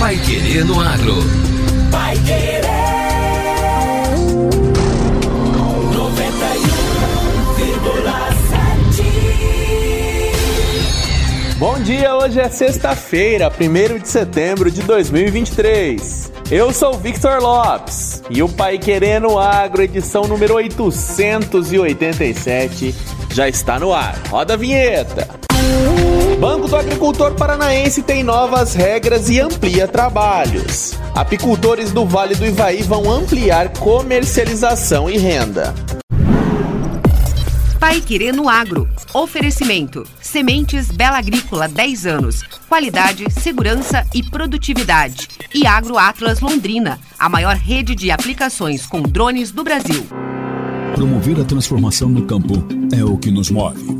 Pai Querer no Agro. Pai Querer. 91,7. Bom dia, hoje é sexta-feira, 1 de setembro de 2023. Eu sou Victor Lopes e o Pai Querendo Agro, edição número 887, já está no ar. Roda a vinheta. Banco do Agricultor Paranaense tem novas regras e amplia trabalhos. Apicultores do Vale do Ivaí vão ampliar comercialização e renda. Pai Querer no Agro. Oferecimento: Sementes Bela Agrícola 10 anos. Qualidade, segurança e produtividade. E Agro Atlas Londrina, a maior rede de aplicações com drones do Brasil. Promover a transformação no campo é o que nos move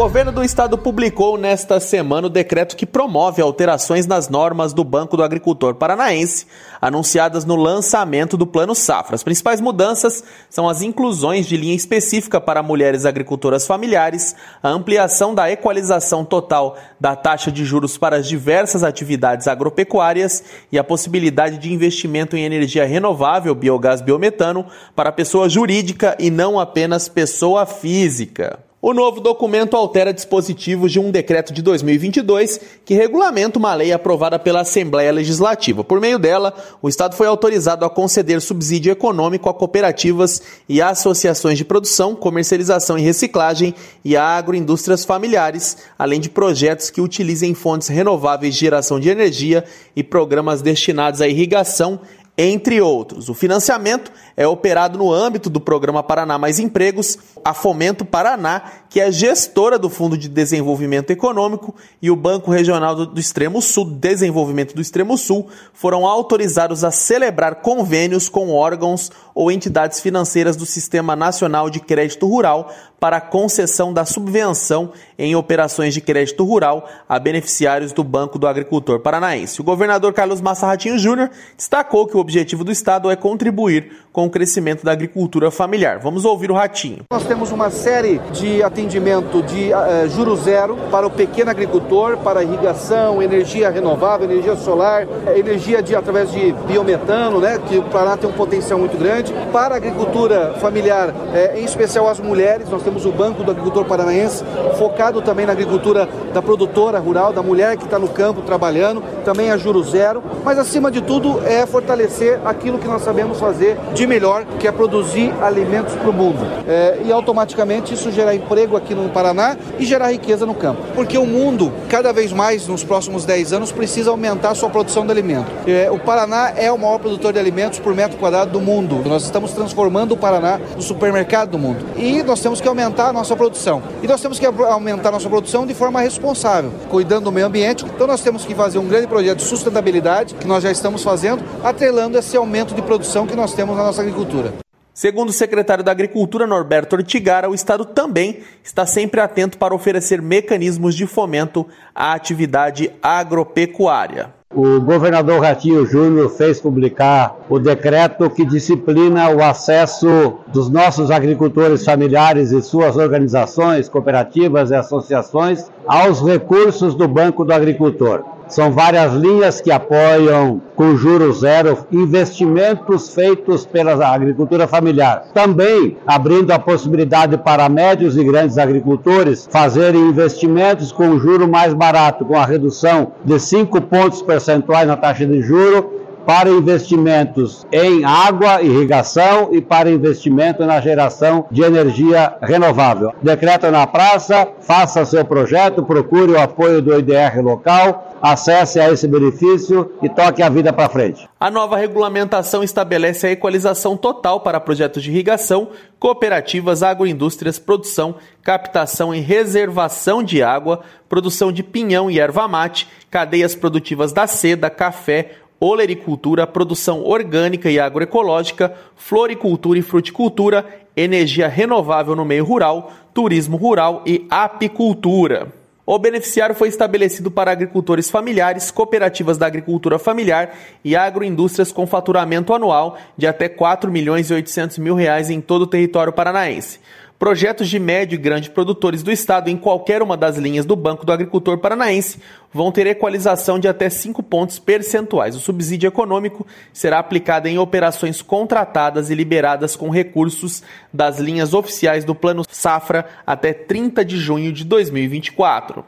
Governo do estado publicou nesta semana o decreto que promove alterações nas normas do Banco do Agricultor Paranaense, anunciadas no lançamento do Plano Safra. As principais mudanças são as inclusões de linha específica para mulheres agricultoras familiares, a ampliação da equalização total da taxa de juros para as diversas atividades agropecuárias e a possibilidade de investimento em energia renovável, biogás, biometano, para pessoa jurídica e não apenas pessoa física. O novo documento altera dispositivos de um decreto de 2022 que regulamenta uma lei aprovada pela Assembleia Legislativa. Por meio dela, o Estado foi autorizado a conceder subsídio econômico a cooperativas e associações de produção, comercialização e reciclagem e a agroindústrias familiares, além de projetos que utilizem fontes renováveis de geração de energia e programas destinados à irrigação entre outros. O financiamento é operado no âmbito do programa Paraná Mais Empregos, a Fomento Paraná, que é gestora do Fundo de Desenvolvimento Econômico, e o Banco Regional do Extremo Sul, Desenvolvimento do Extremo Sul, foram autorizados a celebrar convênios com órgãos ou entidades financeiras do Sistema Nacional de Crédito Rural para concessão da subvenção em operações de crédito rural a beneficiários do Banco do Agricultor Paranaense. O governador Carlos Massa Ratinho Júnior destacou que o objetivo do Estado é contribuir com o crescimento da agricultura familiar. Vamos ouvir o Ratinho. Nós temos uma série de atendimento de uh, juro zero para o pequeno agricultor, para irrigação, energia renovável, energia solar, energia de, através de biometano, né, que o Paraná tem um potencial muito grande. Para a agricultura familiar, eh, em especial as mulheres, nós temos o Banco do Agricultor Paranaense, focado também na agricultura da produtora rural, da mulher que está no campo trabalhando, também a juro zero. Mas acima de tudo é fortalecer aquilo que nós sabemos fazer de melhor, que é produzir alimentos para o mundo. É, e automaticamente isso gerar emprego aqui no Paraná e gerar riqueza no campo. Porque o mundo, cada vez mais nos próximos 10 anos, precisa aumentar sua produção de alimento. É, o Paraná é o maior produtor de alimentos por metro quadrado do mundo. Nós estamos transformando o Paraná no supermercado do mundo. E nós temos que aumentar a nossa produção. E nós temos que aumentar a nossa produção de forma responsável, cuidando do meio ambiente. Então nós temos que fazer um grande projeto de sustentabilidade, que nós já estamos fazendo, atrelando nivelando esse aumento de produção que nós temos na nossa agricultura. Segundo o secretário da Agricultura, Norberto Ortigara, o Estado também está sempre atento para oferecer mecanismos de fomento à atividade agropecuária. O governador Ratinho Júnior fez publicar o decreto que disciplina o acesso dos nossos agricultores familiares e suas organizações, cooperativas e associações aos recursos do Banco do Agricultor. São várias linhas que apoiam com juros zero investimentos feitos pela agricultura familiar. Também abrindo a possibilidade para médios e grandes agricultores fazerem investimentos com juro mais barato, com a redução de 5 pontos percentuais na taxa de juro para investimentos em água, irrigação e para investimento na geração de energia renovável. Decreto na praça, faça seu projeto, procure o apoio do IDR local, acesse a esse benefício e toque a vida para frente. A nova regulamentação estabelece a equalização total para projetos de irrigação, cooperativas, agroindústrias, produção, captação e reservação de água, produção de pinhão e erva mate, cadeias produtivas da seda, café, olericultura, produção orgânica e agroecológica, floricultura e fruticultura, energia renovável no meio rural, turismo rural e apicultura. O beneficiário foi estabelecido para agricultores familiares, cooperativas da agricultura familiar e agroindústrias com faturamento anual de até 4 milhões e 800 mil reais em todo o território paranaense. Projetos de médio e grande produtores do estado em qualquer uma das linhas do Banco do Agricultor Paranaense vão ter equalização de até 5 pontos percentuais. O subsídio econômico será aplicado em operações contratadas e liberadas com recursos das linhas oficiais do Plano Safra até 30 de junho de 2024.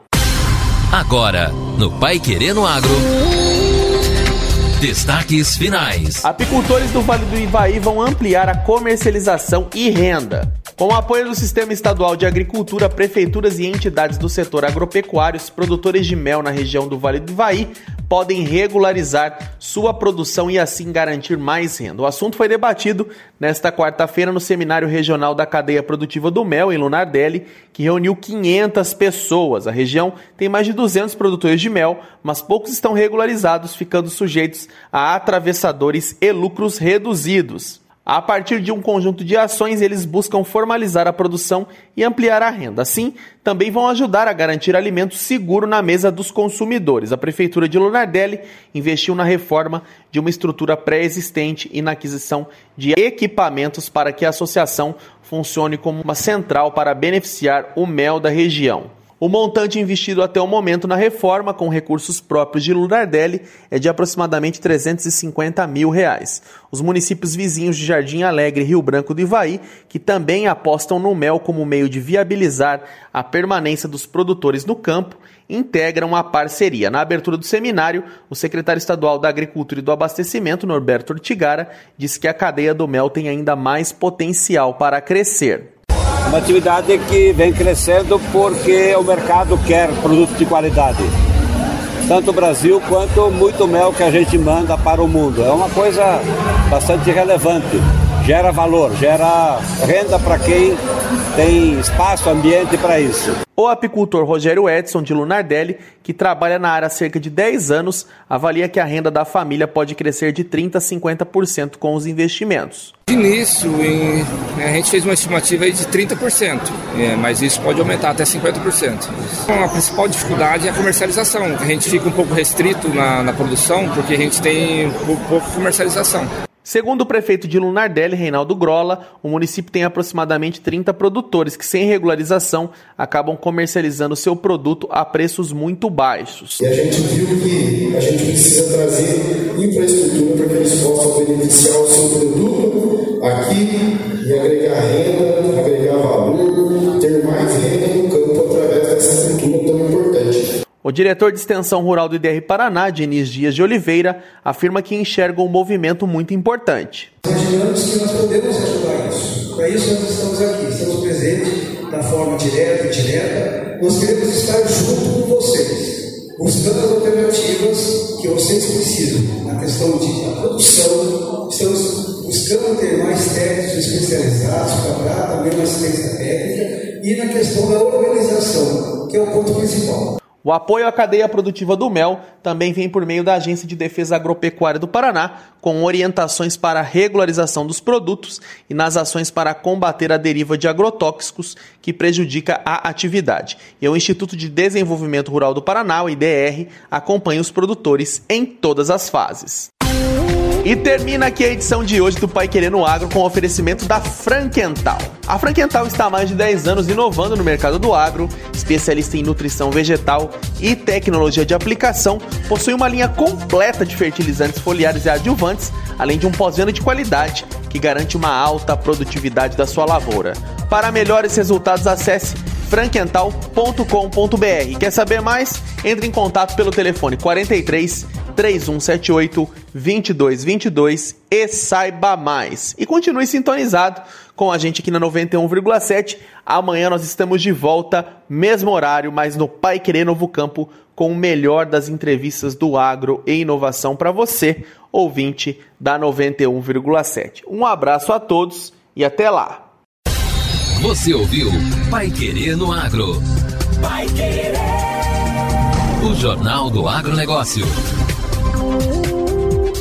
Agora, no Pai Querendo Agro. Destaques finais. Apicultores do Vale do Ivaí vão ampliar a comercialização e renda. Com o apoio do Sistema Estadual de Agricultura, prefeituras e entidades do setor agropecuário, os produtores de mel na região do Vale do Ivaí podem regularizar sua produção e assim garantir mais renda. O assunto foi debatido nesta quarta-feira no Seminário Regional da Cadeia Produtiva do Mel, em Lunardelli, que reuniu 500 pessoas. A região tem mais de 200 produtores de mel, mas poucos estão regularizados, ficando sujeitos a atravessadores e lucros reduzidos. A partir de um conjunto de ações, eles buscam formalizar a produção e ampliar a renda. Assim, também vão ajudar a garantir alimento seguro na mesa dos consumidores. A Prefeitura de Lunardelli investiu na reforma de uma estrutura pré-existente e na aquisição de equipamentos para que a associação funcione como uma central para beneficiar o mel da região. O montante investido até o momento na reforma, com recursos próprios de Lunardelli, é de aproximadamente 350 mil reais. Os municípios vizinhos de Jardim Alegre e Rio Branco do Ivaí, que também apostam no mel como meio de viabilizar a permanência dos produtores no campo, integram a parceria. Na abertura do seminário, o secretário estadual da Agricultura e do Abastecimento, Norberto Ortigara, disse que a cadeia do mel tem ainda mais potencial para crescer. Uma atividade que vem crescendo porque o mercado quer produto de qualidade. Tanto o Brasil quanto muito mel que a gente manda para o mundo. É uma coisa bastante relevante. Gera valor, gera renda para quem tem espaço, ambiente para isso. O apicultor Rogério Edson de Lunardelli, que trabalha na área há cerca de 10 anos, avalia que a renda da família pode crescer de 30% a 50% com os investimentos. De início, em, a gente fez uma estimativa de 30%, é, mas isso pode aumentar até 50%. A principal dificuldade é a comercialização. A gente fica um pouco restrito na, na produção porque a gente tem pouca comercialização. Segundo o prefeito de Lunardelli, Reinaldo Grola, o município tem aproximadamente 30 produtores que, sem regularização, acabam comercializando seu produto a preços muito baixos. E a gente viu que a gente precisa trazer infraestrutura para que eles possam beneficiar o seu produto aqui e agregar renda, agregar valor, ter mais renda O diretor de extensão rural do IDR Paraná, Diniz Dias de Oliveira, afirma que enxerga um movimento muito importante. Imaginamos que nós podemos ajudar isso. Para isso nós estamos aqui, estamos presentes da forma direta e indireta. Nós queremos estar junto com vocês, buscando as alternativas que vocês precisam na questão de produção. Estamos buscando ter mais técnicos especializados para dar também uma assistência técnica e na questão da organização, que é o ponto principal. O apoio à cadeia produtiva do mel também vem por meio da Agência de Defesa Agropecuária do Paraná, com orientações para a regularização dos produtos e nas ações para combater a deriva de agrotóxicos que prejudica a atividade. E o Instituto de Desenvolvimento Rural do Paraná, o IDR, acompanha os produtores em todas as fases. E termina aqui a edição de hoje do Pai Querendo Agro com o oferecimento da Frankental. A Frankental está há mais de 10 anos inovando no mercado do agro, especialista em nutrição vegetal e tecnologia de aplicação, possui uma linha completa de fertilizantes foliares e adjuvantes, além de um pós-venda de qualidade que garante uma alta produtividade da sua lavoura. Para melhores resultados, acesse frankental.com.br. Quer saber mais? Entre em contato pelo telefone 43 3178 2222 e saiba mais. E continue sintonizado com a gente aqui na 91,7. Amanhã nós estamos de volta, mesmo horário, mas no Pai Querer Novo Campo, com o melhor das entrevistas do agro e inovação para você, ouvinte da 91,7. Um abraço a todos e até lá. Você ouviu Pai Querer no Agro. Pai Querer. O Jornal do Agronegócio.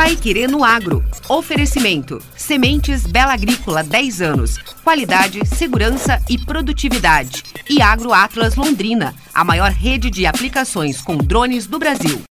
Pai Querer no Agro. Oferecimento: Sementes Bela Agrícola 10 anos. Qualidade, segurança e produtividade. E Agro Atlas Londrina, a maior rede de aplicações com drones do Brasil.